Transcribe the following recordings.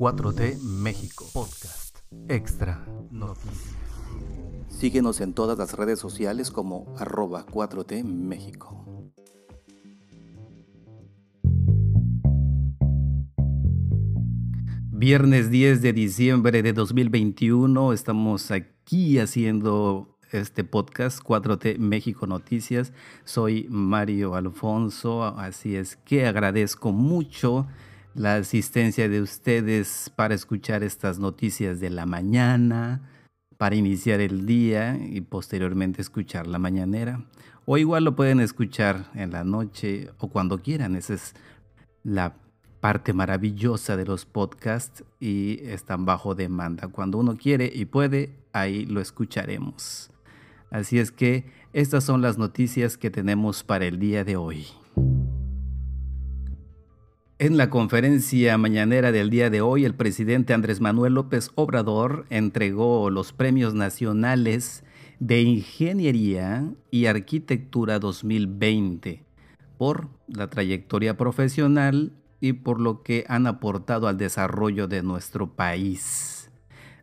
4T México Podcast Extra Noticias. Síguenos en todas las redes sociales como arroba 4T México. Viernes 10 de diciembre de 2021 estamos aquí haciendo este podcast 4T México Noticias. Soy Mario Alfonso, así es que agradezco mucho la asistencia de ustedes para escuchar estas noticias de la mañana, para iniciar el día y posteriormente escuchar la mañanera. O igual lo pueden escuchar en la noche o cuando quieran. Esa es la parte maravillosa de los podcasts y están bajo demanda. Cuando uno quiere y puede, ahí lo escucharemos. Así es que estas son las noticias que tenemos para el día de hoy. En la conferencia mañanera del día de hoy, el presidente Andrés Manuel López Obrador entregó los premios nacionales de Ingeniería y Arquitectura 2020 por la trayectoria profesional y por lo que han aportado al desarrollo de nuestro país.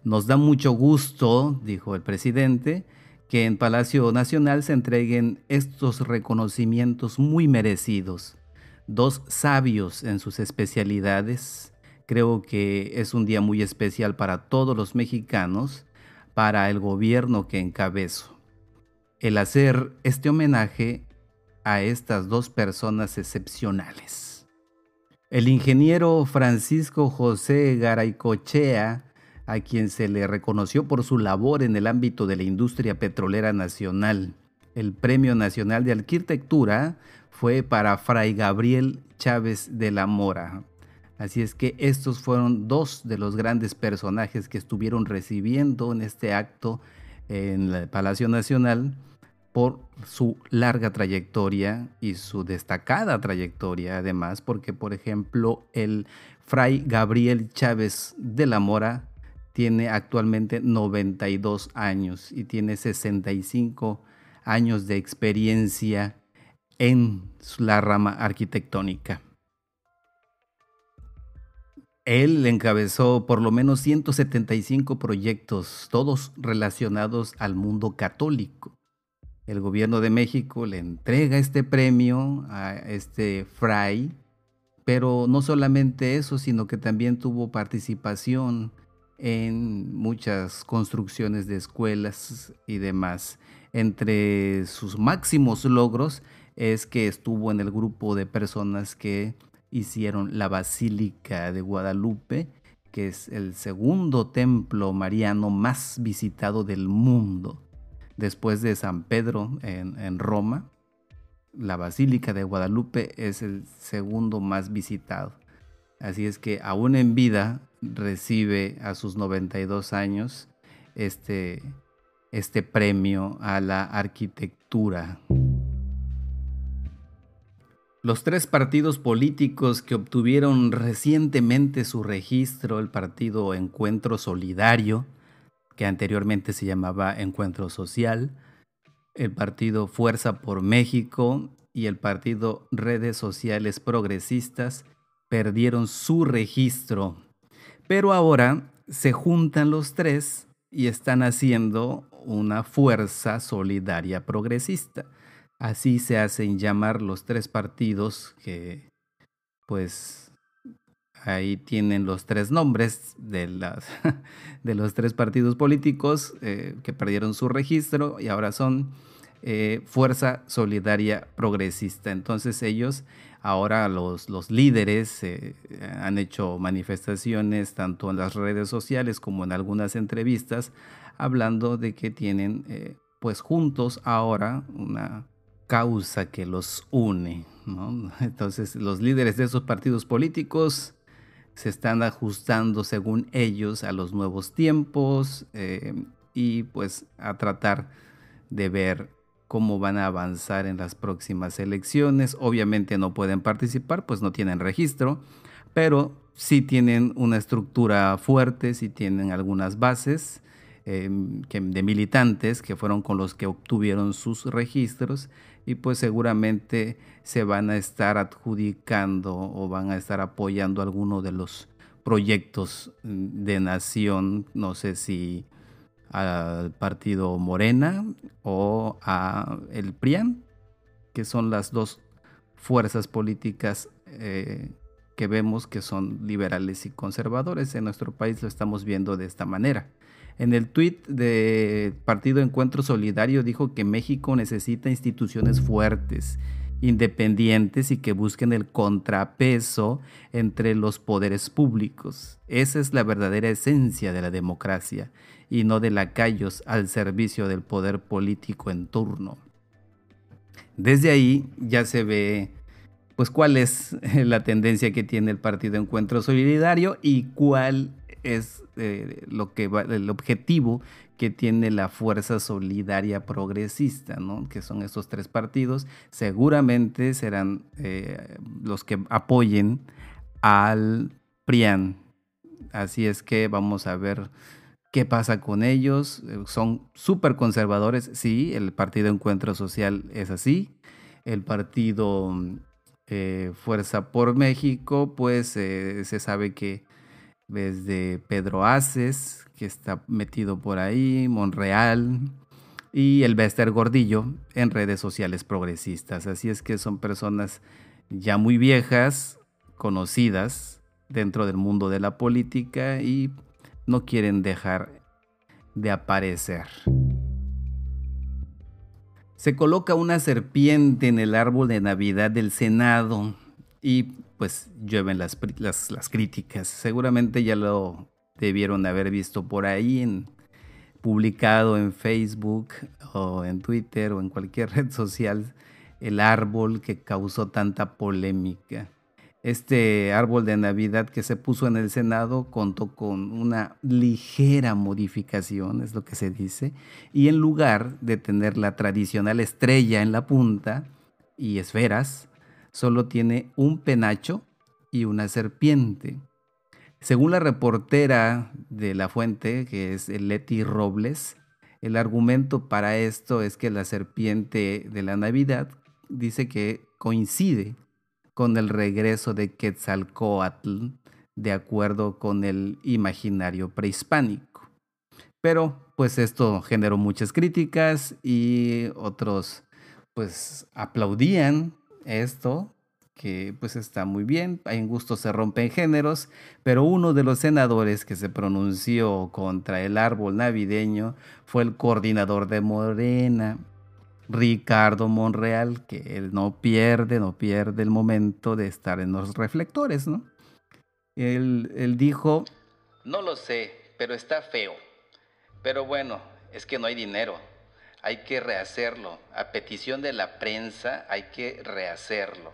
Nos da mucho gusto, dijo el presidente, que en Palacio Nacional se entreguen estos reconocimientos muy merecidos dos sabios en sus especialidades. Creo que es un día muy especial para todos los mexicanos, para el gobierno que encabezo. El hacer este homenaje a estas dos personas excepcionales. El ingeniero Francisco José Garaycochea, a quien se le reconoció por su labor en el ámbito de la industria petrolera nacional, el Premio Nacional de Arquitectura fue para Fray Gabriel Chávez de la Mora. Así es que estos fueron dos de los grandes personajes que estuvieron recibiendo en este acto en el Palacio Nacional por su larga trayectoria y su destacada trayectoria además, porque por ejemplo el Fray Gabriel Chávez de la Mora tiene actualmente 92 años y tiene 65 años de experiencia en la rama arquitectónica. Él encabezó por lo menos 175 proyectos, todos relacionados al mundo católico. El gobierno de México le entrega este premio a este fray, pero no solamente eso, sino que también tuvo participación en muchas construcciones de escuelas y demás. Entre sus máximos logros es que estuvo en el grupo de personas que hicieron la Basílica de Guadalupe, que es el segundo templo mariano más visitado del mundo. Después de San Pedro en, Roma, la Basílica de Guadalupe es el segundo más visitado. Así es que aún en vida recibe a sus 92 años este, este premio a la arquitectura. Los tres partidos políticos que obtuvieron recientemente su registro, el partido Encuentro Solidario, que anteriormente se llamaba Encuentro Social, el partido Fuerza por México y el partido Redes Sociales Progresistas, perdieron su registro. Pero ahora se juntan los tres y están haciendo una fuerza solidaria progresista. Así se hacen llamar los tres partidos que pues ahí tienen los tres nombres de, las, de los tres partidos políticos eh, que perdieron su registro y ahora son eh, Fuerza Solidaria Progresista. Entonces ellos, ahora los, los líderes eh, han hecho manifestaciones tanto en las redes sociales como en algunas entrevistas hablando de que tienen pues juntos ahora una causa que los une. Entonces los líderes de esos partidos políticos se están ajustando según ellos a los nuevos tiempos eh, y pues a tratar de ver cómo van a avanzar en las próximas elecciones. Obviamente no pueden participar, pues no tienen registro, pero sí tienen una estructura fuerte, sí tienen algunas bases Em, de militantes que fueron con los que obtuvieron sus registros y pues seguramente se van a estar adjudicando o van a estar apoyando alguno de los proyectos de nación, no sé si al partido Morena o a el PRIAN, que son las dos fuerzas políticas eh, que vemos que son liberales y conservadores. En nuestro país lo estamos viendo de esta manera. En el tuit de Partido Encuentro Solidario dijo que México necesita instituciones fuertes, independientes y que busquen el contrapeso entre los poderes públicos. Esa es la verdadera esencia de la democracia y no de lacayos al servicio del poder político en turno. Desde ahí ya se ve pues cuál es la tendencia que tiene el Partido Encuentro Solidario y cuál es eh, lo que el objetivo que tiene la Fuerza Solidaria Progresista, ¿no? que son estos tres partidos, seguramente serán eh, los que apoyen al PRIAN. Así es que vamos a ver qué pasa con ellos. Eh, son súper conservadores, sí, el Partido Encuentro Social es así. El Partido Fuerza por México, pues se sabe que desde Pedro Aces, que está metido por ahí, Monreal y el Bester Gordillo en redes sociales progresistas. Así es que son personas ya muy viejas, conocidas dentro del mundo de la política y no quieren dejar de aparecer. Se coloca una serpiente en el árbol de Navidad del Senado y pues llueven las, las, críticas. Seguramente ya lo debieron haber visto por ahí, en, publicado en Facebook o en Twitter o en cualquier red social, el árbol que causó tanta polémica. Este árbol de Navidad que se puso en el Senado contó con una ligera modificación, es lo que se dice, y en lugar de tener la tradicional estrella en la punta y esferas, solo tiene un penacho y una serpiente. Según la reportera de la fuente, que es Leti Robles, el argumento para esto es que la serpiente de la Navidad dice que coincide con el regreso de Quetzalcoatl de acuerdo con el imaginario prehispánico. Pero pues esto generó muchas críticas y otros pues aplaudían esto, que pues está muy bien, en gusto se rompen géneros, pero uno de los senadores que se pronunció contra el árbol navideño fue el coordinador de Morena, Ricardo Monreal, que él no pierde, no pierde el momento de estar en los reflectores, ¿no? Él, él dijo, no lo sé, pero está feo. Pero bueno, es que no hay dinero hay que rehacerlo. A petición de la prensa hay que rehacerlo.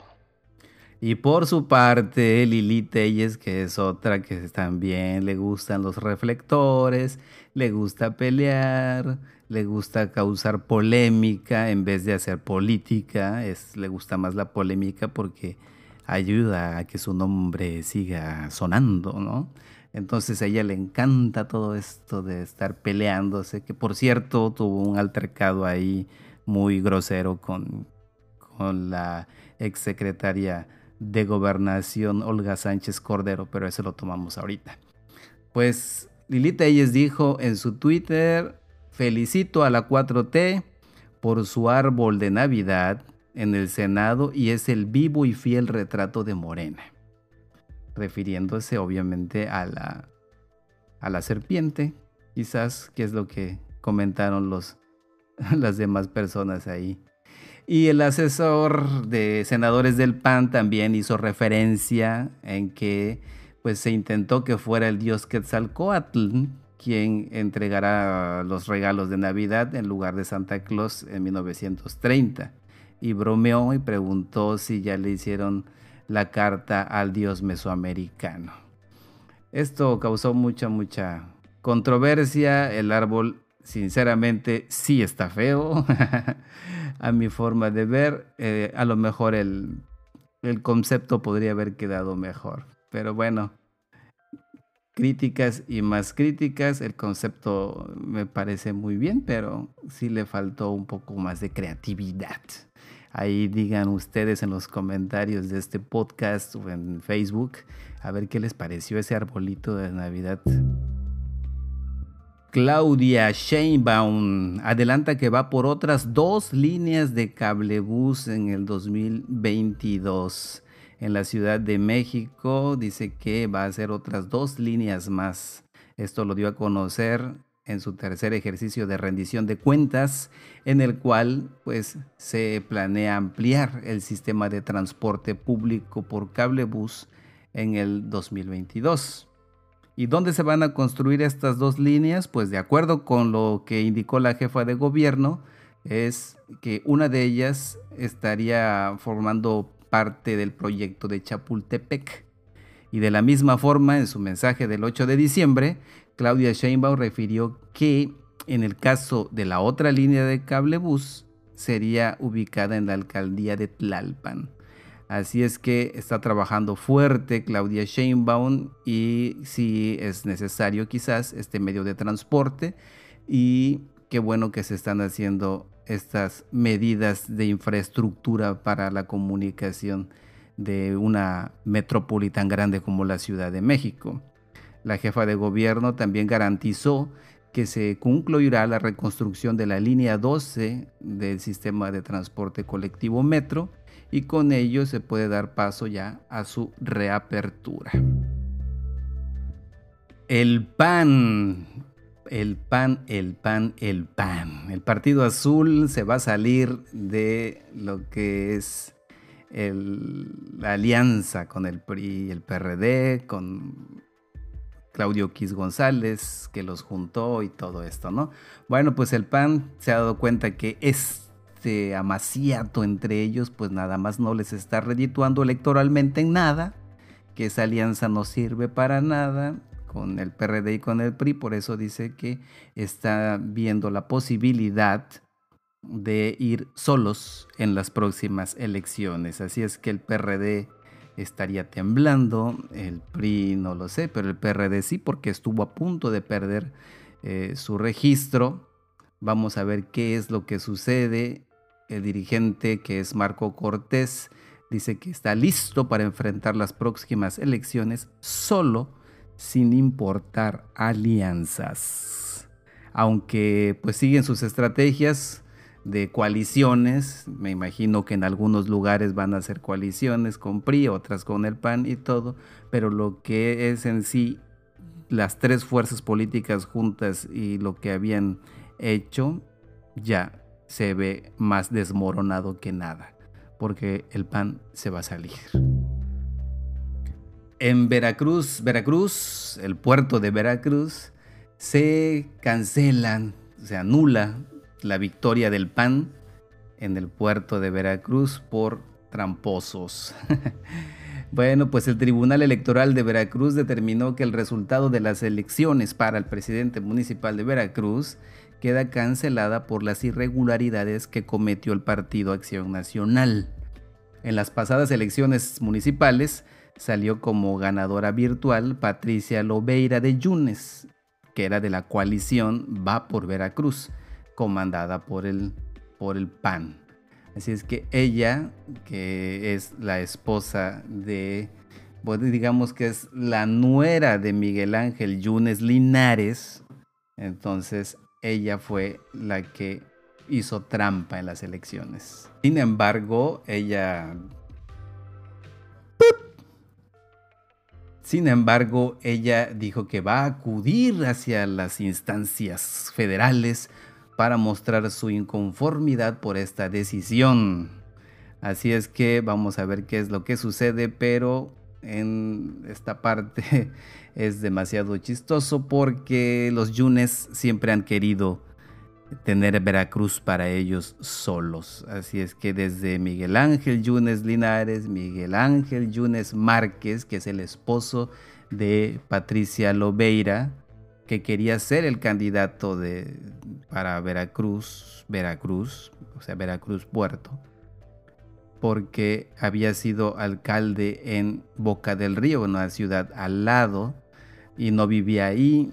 Y por su parte, Lili Telles, que es otra que también le gustan los reflectores, le gusta pelear, le gusta causar polémica en vez de hacer política, es, le gusta más la polémica porque ayuda a que su nombre siga sonando, ¿no? Entonces a ella le encanta todo esto de estar peleándose, que por cierto tuvo un altercado ahí muy grosero con, con la exsecretaria de gobernación Olga Sánchez Cordero, pero eso lo tomamos ahorita. Pues Lilita Ellis dijo en su Twitter, felicito a la 4T por su árbol de Navidad en el Senado y es el vivo y fiel retrato de Morena refiriéndose obviamente a la, a la serpiente, quizás, que es lo que comentaron los, las demás personas ahí. Y el asesor de senadores del PAN también hizo referencia en que pues se intentó que fuera el dios Quetzalcoatl quien entregará los regalos de Navidad en lugar de Santa Claus en 1930. Y bromeó y preguntó si ya le hicieron la carta al dios mesoamericano. Esto causó mucha, mucha controversia. El árbol, sinceramente, sí está feo, a mi forma de ver. Eh, a lo mejor el, el concepto podría haber quedado mejor. Pero bueno, críticas y más críticas. El concepto me parece muy bien, pero sí le faltó un poco más de creatividad. Ahí digan ustedes en los comentarios de este podcast o en Facebook A ver qué les pareció ese arbolito de Navidad. Claudia Sheinbaum adelanta que va por otras dos líneas de cablebús en el 2022. En la Ciudad de México dice que va a hacer otras dos líneas más. Esto lo dio a conocer en su tercer ejercicio de rendición de cuentas, en el cual pues se planea ampliar el sistema de transporte público por cablebús en el 2022. ¿Y dónde se van a construir estas dos líneas? Pues de acuerdo con lo que indicó la jefa de gobierno, es que una de ellas estaría formando parte del proyecto de Chapultepec. Y de la misma forma, en su mensaje del 8 de diciembre, Claudia Sheinbaum refirió que en el caso de la otra línea de cablebús sería ubicada en la alcaldía de Tlalpan. Así es que está trabajando fuerte Claudia Sheinbaum y si es necesario quizás este medio de transporte y qué bueno que se están haciendo estas medidas de infraestructura para la comunicación de una metrópoli tan grande como la Ciudad de México. La jefa de gobierno también garantizó que se concluirá la reconstrucción de la línea 12 del sistema de transporte colectivo Metro y con ello se puede dar paso ya a su reapertura. El PAN, el PAN, el PAN, el PAN. El Partido Azul se va a salir de lo que es la alianza con el PRI y el PRD, con Claudio Quis González, que los juntó y todo esto, ¿no? Bueno, pues el PAN se ha dado cuenta que es este amaciato entre ellos, pues nada más no les está redituando electoralmente en nada, que esa alianza no sirve para nada con el PRD y con el PRI, por eso dice que está viendo la posibilidad de ir solos en las próximas elecciones. Así es que el PRD estaría temblando, el PRI no lo sé, pero el PRD sí, porque estuvo a punto de perder eh, su registro. Vamos a ver qué es lo que sucede el dirigente que es Marco Cortés dice que está listo para enfrentar las próximas elecciones solo sin importar alianzas. Aunque pues siguen sus estrategias de coaliciones, me imagino que en algunos lugares van a ser coaliciones con PRI, otras con el PAN y todo, pero lo que es en sí las tres fuerzas políticas juntas y lo que habían hecho ya se ve más desmoronado que nada, porque el pan se va a salir. En Veracruz, Veracruz, el puerto de Veracruz, se cancelan, se anula la victoria del PAN en el puerto de Veracruz por tramposos. bueno, pues el Tribunal Electoral de Veracruz determinó que el resultado de las elecciones para el presidente municipal de Veracruz queda cancelada por las irregularidades que cometió el Partido Acción Nacional. En las pasadas elecciones municipales salió como ganadora virtual Patricia Lobeira de Yunes, que era de la coalición Va por Veracruz, comandada por el, por el PAN. Así es que ella, que es la esposa de, digamos que es la nuera de Miguel Ángel Yunes Linares, entonces ella fue la que hizo trampa en las elecciones. Sin embargo, ella... Sin embargo, ella dijo que va a acudir hacia las instancias federales para mostrar su inconformidad por esta decisión. Así es que vamos a ver qué es lo que sucede, pero en esta parte es demasiado chistoso porque los Yunes siempre han querido tener Veracruz para ellos solos. Así es que desde Miguel Ángel Yunes Linares, Miguel Ángel Yunes Márquez, que es el esposo de Patricia Lobeira, que quería ser el candidato de, para Veracruz, Veracruz, o sea, Veracruz Puerto porque había sido alcalde en Boca del Río, una ciudad al lado, y no vivía ahí.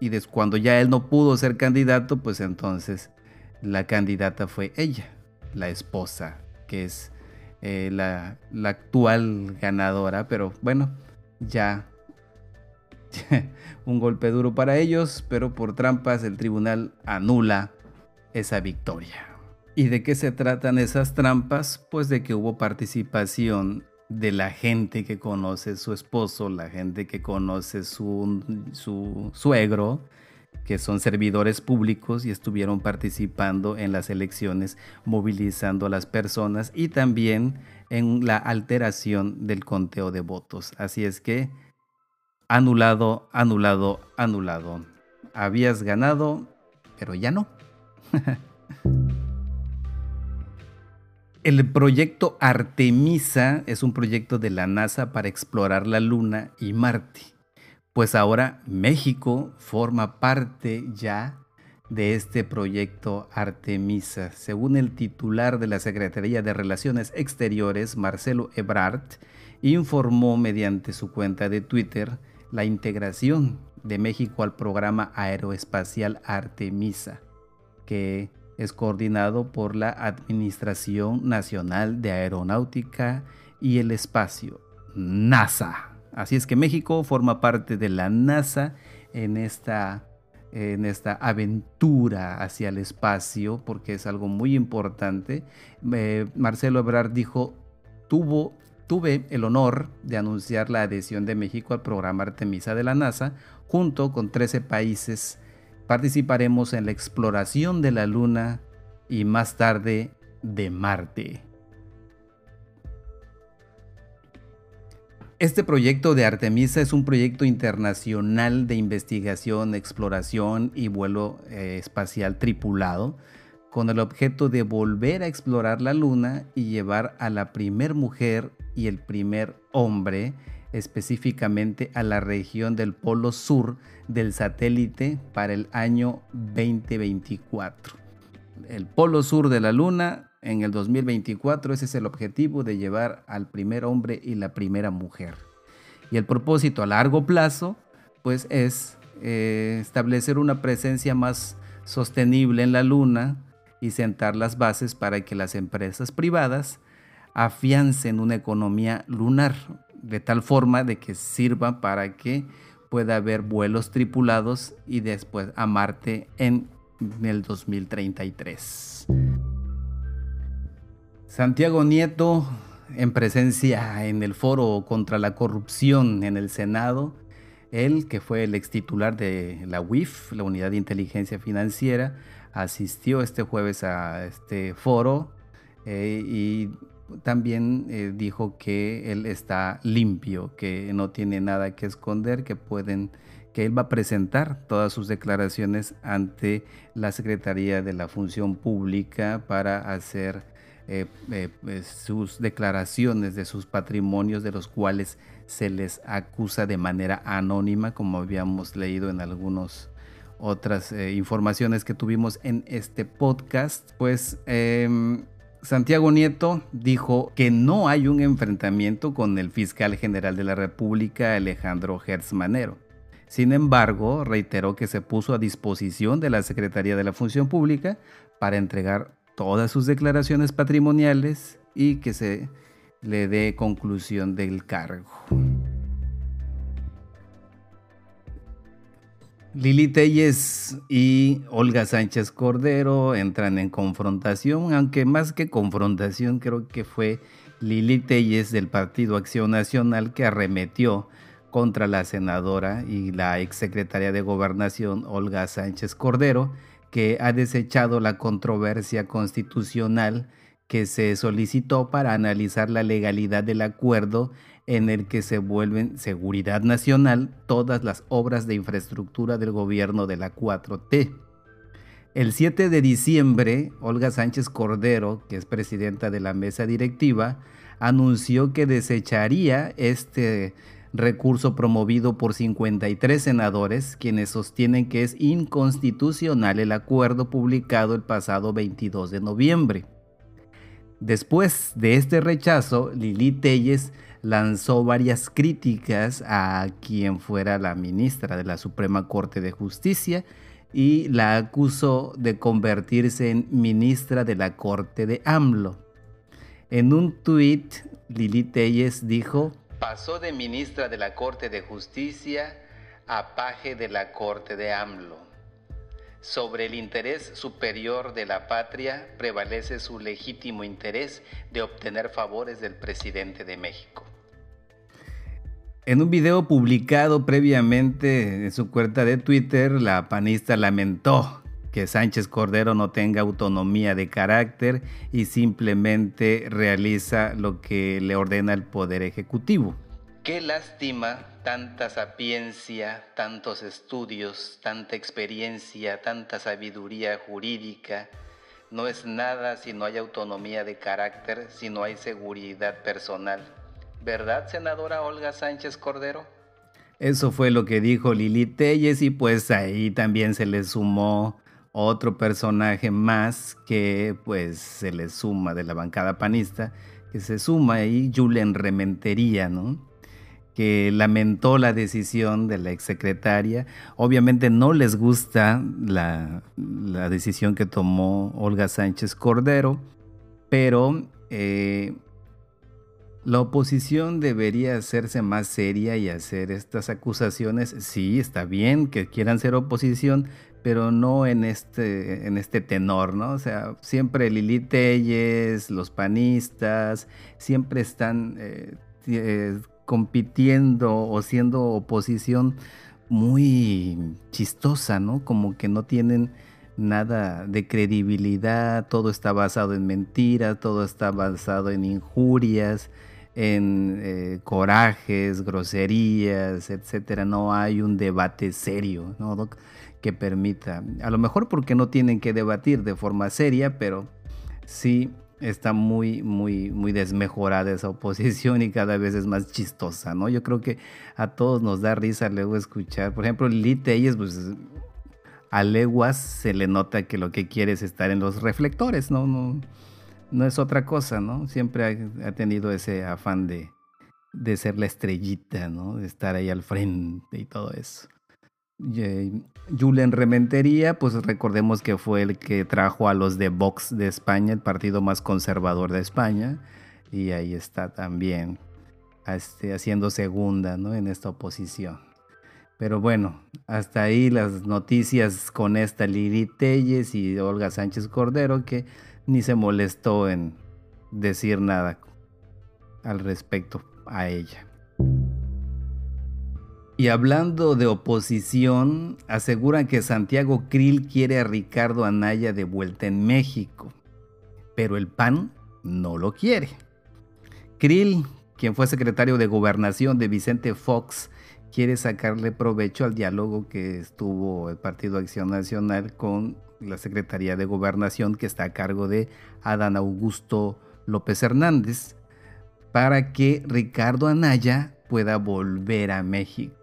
Y cuando ya él no pudo ser candidato, pues entonces la candidata fue ella, la esposa, que es eh, la, la, actual ganadora. Pero bueno, ya un golpe duro para ellos, pero por trampas el tribunal anula esa victoria. ¿Y de qué se tratan esas trampas? Pues de que hubo participación de la gente que conoce su esposo, la gente que conoce su, su suegro, que son servidores públicos y estuvieron participando en las elecciones, movilizando a las personas y también en la alteración del conteo de votos. Así es que, anulado, anulado, anulado. Habías ganado, pero ya no. El proyecto Artemisa es un proyecto de la NASA para explorar la Luna y Marte. Pues ahora México forma parte ya de este proyecto Artemisa. Según el titular de la Secretaría de Relaciones Exteriores, Marcelo Ebrard, informó mediante su cuenta de Twitter la integración de México al programa aeroespacial Artemisa, que es coordinado por la Administración Nacional de Aeronáutica y el Espacio, NASA. Así es que México forma parte de la NASA en esta, en esta aventura hacia el espacio, porque es algo muy importante. Eh, Marcelo Ebrard dijo, tuvo, tuve el honor de anunciar la adhesión de México al programa Artemisa de la NASA, junto con 13 países participaremos en la exploración de la Luna y más tarde de Marte. Este proyecto de Artemisa es un proyecto internacional de investigación, exploración y vuelo eh, espacial tripulado con el objeto de volver a explorar la Luna y llevar a la primer mujer y el primer hombre específicamente a la región del polo sur del satélite para el año 2024. El polo sur de la Luna en el 2024, ese es el objetivo de llevar al primer hombre y la primera mujer. Y el propósito a largo plazo, pues es eh, establecer una presencia más sostenible en la Luna y sentar las bases para que las empresas privadas afiancen una economía lunar, de tal forma de que sirva para que pueda haber vuelos tripulados y después a Marte en el 2033. Santiago Nieto, en presencia en el foro contra la corrupción en el Senado, él, que fue el ex titular de la UIF, la Unidad de Inteligencia Financiera, asistió este jueves a este foro eh, y también eh, dijo que él está limpio, que no tiene nada que esconder, que pueden que él va a presentar todas sus declaraciones ante la Secretaría de la Función Pública para hacer eh, pues, sus declaraciones de sus patrimonios de los cuales se les acusa de manera anónima, como habíamos leído en algunas otras informaciones que tuvimos en este podcast. Pues em, Santiago Nieto dijo que no hay un enfrentamiento con el fiscal general de la República, Alejandro Hertz Manero. Sin embargo, reiteró que se puso a disposición de la Secretaría de la Función Pública para entregar todas sus declaraciones patrimoniales y que se le dé conclusión del cargo. Lili Telles y Olga Sánchez Cordero entran en confrontación, aunque más que confrontación creo que fue Lili Telles del Partido Acción Nacional que arremetió contra la senadora y la exsecretaria de Gobernación Olga Sánchez Cordero, que ha desechado la controversia constitucional que se solicitó para analizar la legalidad del acuerdo en el que se vuelven seguridad nacional todas las obras de infraestructura del gobierno de la 4T. El 7 de diciembre, Olga Sánchez Cordero, que es presidenta de la mesa directiva, anunció que desecharía este recurso promovido por 53 senadores, quienes sostienen que es inconstitucional el acuerdo publicado el pasado 22 de noviembre. Después de este rechazo, Lili Telles lanzó varias críticas a quien fuera la ministra de la Suprema Corte de Justicia y la acusó de convertirse en ministra de la Corte de AMLO. En un tuit, Lili Telles dijo pasó de ministra de la Corte de Justicia a paje de la Corte de AMLO. Sobre el interés superior de la patria prevalece su legítimo interés de obtener favores del presidente de México. En un video publicado previamente en su cuenta de Twitter, la panista lamentó que Sánchez Cordero no tenga autonomía de carácter y simplemente realiza lo que le ordena el Poder Ejecutivo. Qué lástima tanta sapiencia, tantos estudios, tanta experiencia, tanta sabiduría jurídica. No es nada si no hay autonomía de carácter, si no hay seguridad personal. ¿Verdad, senadora Olga Sánchez Cordero? Eso fue lo que dijo Lili Telles y pues ahí también se le sumó otro personaje más que pues se le suma de la bancada panista, que se suma ahí Julen Rementería, ¿no? que lamentó la decisión de la exsecretaria. Obviamente no les gusta la, decisión que tomó Olga Sánchez Cordero, pero eh, la oposición debería hacerse más seria y hacer estas acusaciones. Sí, está bien que quieran ser oposición, pero no en este, en este tenor, ¿no? O sea, siempre Lili Telles, los panistas, siempre están eh, eh, compitiendo o siendo oposición muy chistosa, ¿no? Como que no tienen nada de credibilidad, todo está basado en mentiras, todo está basado en injurias, en eh, corajes, groserías, etcétera. No hay un debate serio, ¿no? que permita, a lo mejor porque no tienen que debatir de forma seria, pero sí está muy, muy, muy desmejorada esa oposición y cada vez es más chistosa, ¿no? Yo creo que a todos nos da risa luego escuchar, por ejemplo, Lili Telles, pues a leguas se le nota que lo que quiere es estar en los reflectores, ¿no? No, no es otra cosa, ¿no? Siempre ha, tenido ese afán de, de ser la estrellita, ¿no? De estar ahí al frente y todo eso. Julen Rementería, pues recordemos que fue el que trajo a los de Vox de España, el partido más conservador de España, y ahí está también este, haciendo segunda ¿no? en esta oposición. Pero bueno, hasta ahí las noticias con esta Lili Telles y Olga Sánchez Cordero, que ni se molestó en decir nada al respecto a ella. Y hablando de oposición, aseguran que Santiago Krill quiere a Ricardo Anaya de vuelta en México, pero el PAN no lo quiere. Krill, quien fue secretario de gobernación de Vicente Fox, quiere sacarle provecho al diálogo que estuvo el Partido Acción Nacional con la Secretaría de Gobernación que está a cargo de Adán Augusto López Hernández para que Ricardo Anaya pueda volver a México.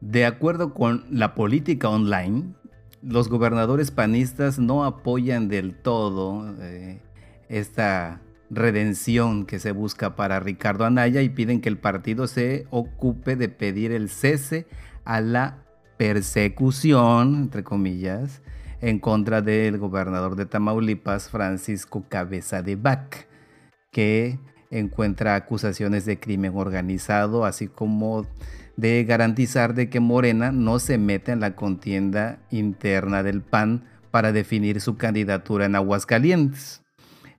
De acuerdo con la política online, los gobernadores panistas no apoyan del todo eh, esta redención que se busca para Ricardo Anaya y piden que el partido se ocupe de pedir el cese a la persecución, entre comillas, en contra del gobernador de Tamaulipas, Francisco Cabeza de Bac, que encuentra acusaciones de crimen organizado, así como de garantizar de que Morena no se meta en la contienda interna del PAN para definir su candidatura en Aguascalientes.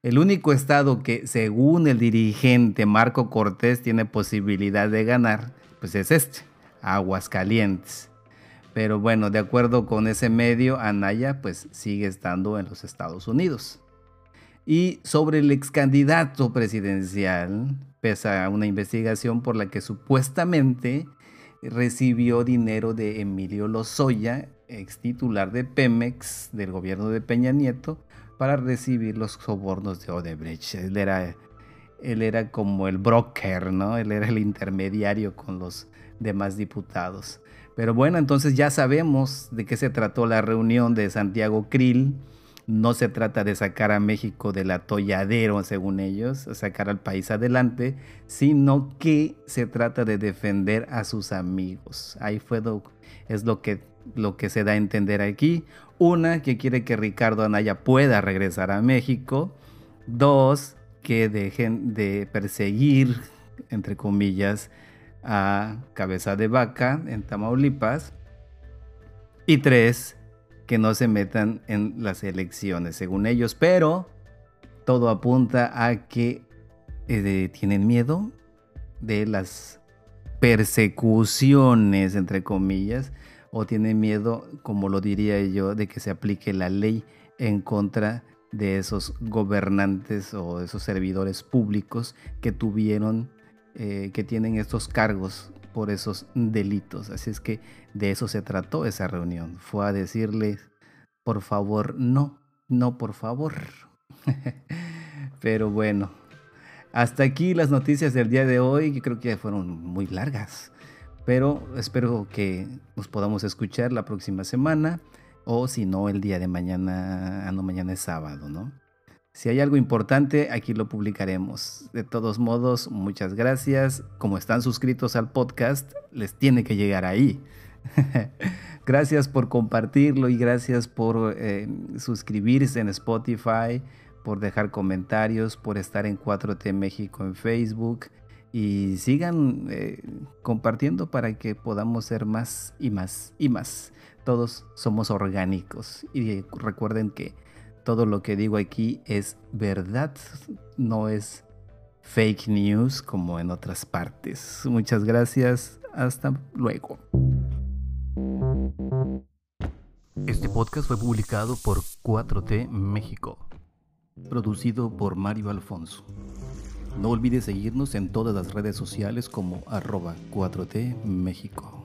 El único estado que, según el dirigente Marco Cortés, tiene posibilidad de ganar, pues es este, Aguascalientes. Pero bueno, de acuerdo con ese medio, Anaya pues sigue estando en los Estados Unidos. Y sobre el ex candidato presidencial, pesa una investigación por la que supuestamente recibió dinero de Emilio Lozoya, ex titular de Pemex del gobierno de Peña Nieto, para recibir los sobornos de Odebrecht. Él era, él era como el broker, ¿no? Él era el intermediario con los demás diputados. Pero bueno, entonces ya sabemos de qué se trató la reunión de Santiago Krill no se trata de sacar a México del atolladero, según ellos, sacar al país adelante, sino que se trata de defender a sus amigos. Ahí fue es lo que, lo que se da a entender aquí. Una, que quiere que Ricardo Anaya pueda regresar a México. Dos, que dejen de perseguir, entre comillas, a Cabeza de Vaca en Tamaulipas. Y tres, que no se metan en las elecciones, según ellos. Pero todo apunta a que eh, tienen miedo de las persecuciones, entre comillas, o tienen miedo, como lo diría yo, de que se aplique la ley en contra de esos gobernantes o esos servidores públicos que tuvieron, eh, que tienen estos cargos por esos delitos. Así es que de eso se trató esa reunión. Fue a decirles, por favor, no, no, por favor. Pero bueno, hasta aquí las noticias del día de hoy, que creo que fueron muy largas. Pero espero que nos podamos escuchar la próxima semana o si no el día de mañana, ah, no mañana es sábado, ¿no? Si hay algo importante, aquí lo publicaremos. De todos modos, muchas gracias. Como están suscritos al podcast, les tiene que llegar ahí. gracias por compartirlo y gracias por eh, suscribirse en Spotify, por dejar comentarios, por estar en 4T México en Facebook y sigan eh, compartiendo para que podamos ser más y más y más. Todos somos orgánicos y recuerden que todo lo que digo aquí es verdad, no es fake news como en otras partes. Muchas gracias, hasta luego. Este podcast fue publicado por 4T México, producido por Mario Alfonso. No olvides seguirnos en todas las redes sociales como arroba 4T México.